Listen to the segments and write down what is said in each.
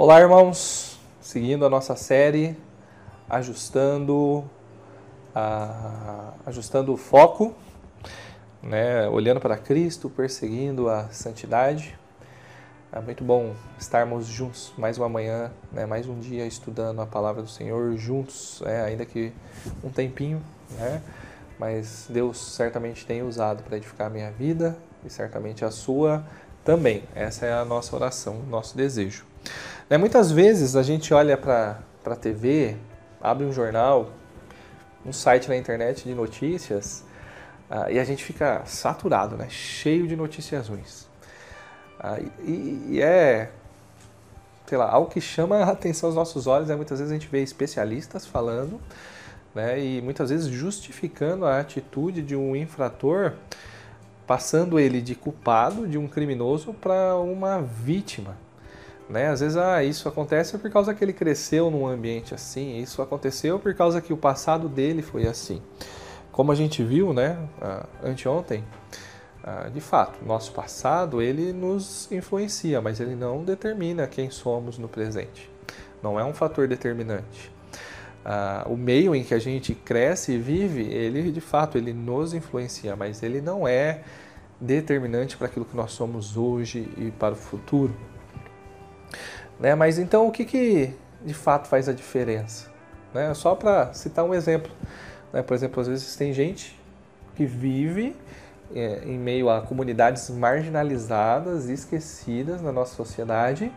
Olá, irmãos. Seguindo a nossa série, ajustando, a, ajustando o foco, né? olhando para Cristo, perseguindo a santidade. É muito bom estarmos juntos mais uma manhã, né? mais um dia estudando a palavra do Senhor juntos, né? ainda que um tempinho, né? mas Deus certamente tem usado para edificar a minha vida e certamente a sua também. Essa é a nossa oração, nosso desejo. Né, muitas vezes a gente olha para a TV, abre um jornal, um site na internet de notícias uh, e a gente fica saturado, né? cheio de notícias ruins. Uh, e, e, é, sei lá, algo que chama a atenção aos nossos olhos. Né? Muitas vezes a gente vê especialistas falando né? e muitas vezes justificando a atitude de um infrator, passando ele de culpado, de um criminoso, para uma vítima. Né? Às vezes, ah, isso acontece por causa que ele cresceu num ambiente assim, isso aconteceu por causa que o passado dele foi assim. Como a gente viu, né, anteontem, de fato, nosso passado ele nos influencia, mas ele não determina quem somos no presente. Não é um fator determinante. o meio em que a gente cresce e vive, ele de fato ele nos influencia, mas ele não é determinante para aquilo que nós somos hoje e para o futuro. Né? Mas então o que, que de fato faz a diferença? Né? Só para citar um exemplo. Né? Por exemplo, às vezes tem gente que vive é, em meio a comunidades marginalizadas e esquecidas na nossa sociedade.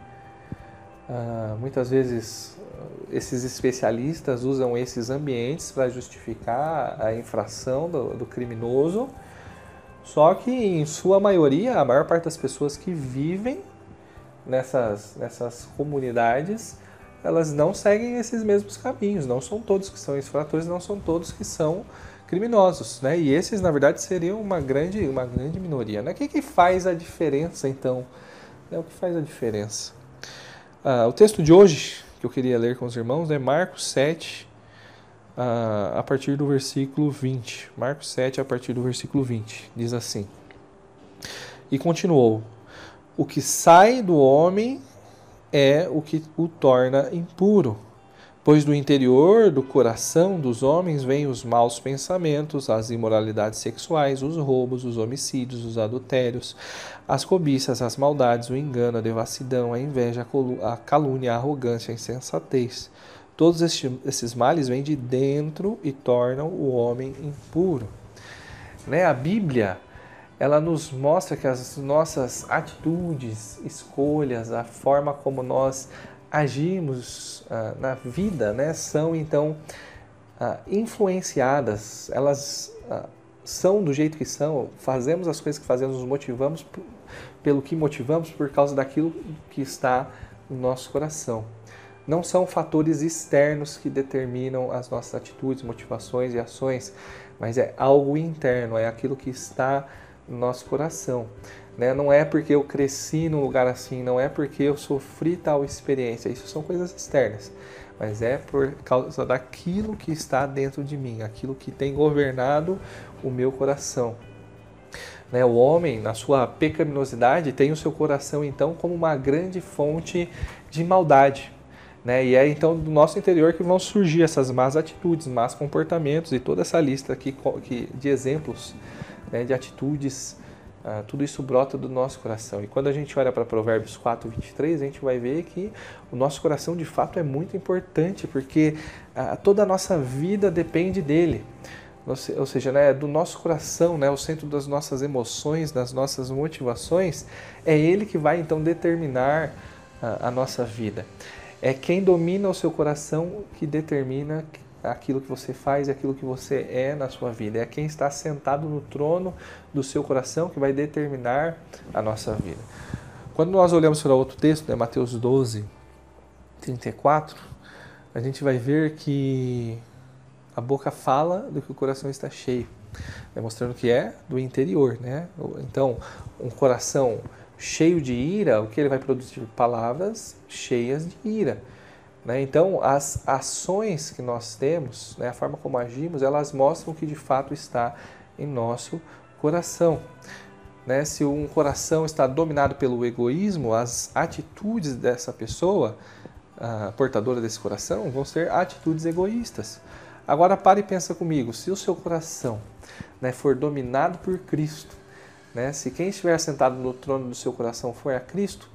Ah, muitas vezes esses especialistas usam esses ambientes para justificar a infração do, do criminoso. Só que, em sua maioria, a maior parte das pessoas que vivem nessas, nessas comunidades, elas não seguem esses mesmos caminhos. Não são todos que são infratores, não são todos que são criminosos, né? E esses, na verdade, seriam uma grande, uma grande minoria. Né? O que, que faz a diferença, então? É o que faz a diferença? Ah, o texto de hoje que eu queria ler com os irmãos é Marcos 7, ah, a partir do versículo 20. Marcos 7, a partir do versículo 20. Diz assim: E continuou o que sai do homem é o que o torna impuro. Pois do interior do coração dos homens vêm os maus pensamentos, as imoralidades sexuais, os roubos, os homicídios, os adultérios, as cobiças, as maldades, o engano, a devassidão, a inveja, a calúnia, a arrogância, a insensatez. Todos esses males vêm de dentro e tornam o homem impuro. Né? A Bíblia ela nos mostra que as nossas atitudes, escolhas, a forma como nós agimos uh, na vida, né, são então uh, influenciadas, elas uh, são do jeito que são, fazemos as coisas que fazemos, nos motivamos pelo que motivamos por causa daquilo que está no nosso coração. Não são fatores externos que determinam as nossas atitudes, motivações e ações, mas é algo interno, é aquilo que está no nosso coração. Né? Não é porque eu cresci num lugar assim, não é porque eu sofri tal experiência. Isso são coisas externas. Mas é por causa daquilo que está dentro de mim, aquilo que tem governado o meu coração. Né? O homem, na sua pecaminosidade, tem o seu coração então como uma grande fonte de maldade. Né? E é então do nosso interior que vão surgir essas más atitudes, más comportamentos e toda essa lista aqui de exemplos né, de atitudes, uh, tudo isso brota do nosso coração. E quando a gente olha para Provérbios 4, 23, a gente vai ver que o nosso coração de fato é muito importante, porque uh, toda a nossa vida depende dele. Ou seja, né, do nosso coração, né, o centro das nossas emoções, das nossas motivações, é ele que vai então determinar a, a nossa vida. É quem domina o seu coração que determina aquilo que você faz aquilo que você é na sua vida. É quem está sentado no trono do seu coração que vai determinar a nossa vida. Quando nós olhamos para outro texto, né, Mateus 12, 34, a gente vai ver que a boca fala do que o coração está cheio, né, mostrando que é do interior. Né? Então, um coração cheio de ira, o que ele vai produzir? Palavras cheias de ira. Né? Então, as ações que nós temos, né, a forma como agimos, elas mostram o que de fato está em nosso coração. né, se um coração está dominado pelo egoísmo, as atitudes dessa pessoa, portadora desse coração, vão ser atitudes egoístas. Agora pare e pensa comigo, se o seu coração né, for dominado por Cristo, né, se quem estiver sentado no trono do seu coração for a Cristo,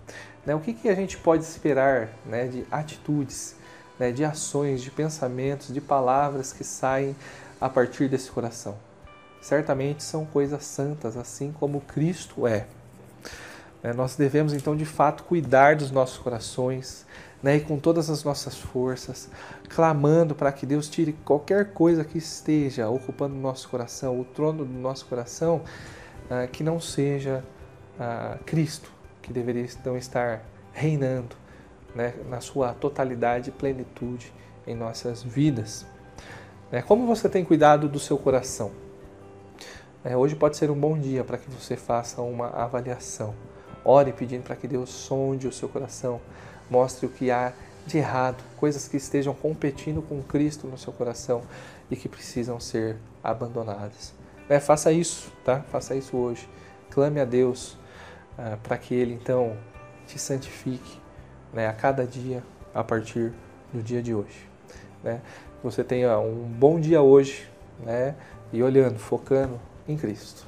né, o que, que a gente pode esperar né, de atitudes, né, de ações, de pensamentos, de palavras que saem a partir desse coração? certamente são coisas santas, assim como Cristo é. Né, nós devemos então de fato cuidar dos nossos corações né, e com todas as nossas forças, clamando para que Deus tire qualquer coisa que esteja ocupando o nosso coração, o trono do nosso coração, ah, que não seja ah, Cristo, que deveria então estar reinando né, na sua totalidade e plenitude em nossas vidas. Né, como você tem cuidado do seu coração? É, hoje pode ser um bom dia para que você faça uma avaliação. Ore pedindo para que Deus sonde o seu coração, mostre o que há de errado, coisas que estejam competindo com Cristo no seu coração e que precisam ser abandonadas. É, faça isso, tá? Faça isso hoje. Clame a Deus ah, para que Ele então te santifique né, a cada dia a partir do dia de hoje. Né? Você tenha um bom dia hoje né? e olhando, focando em Cristo.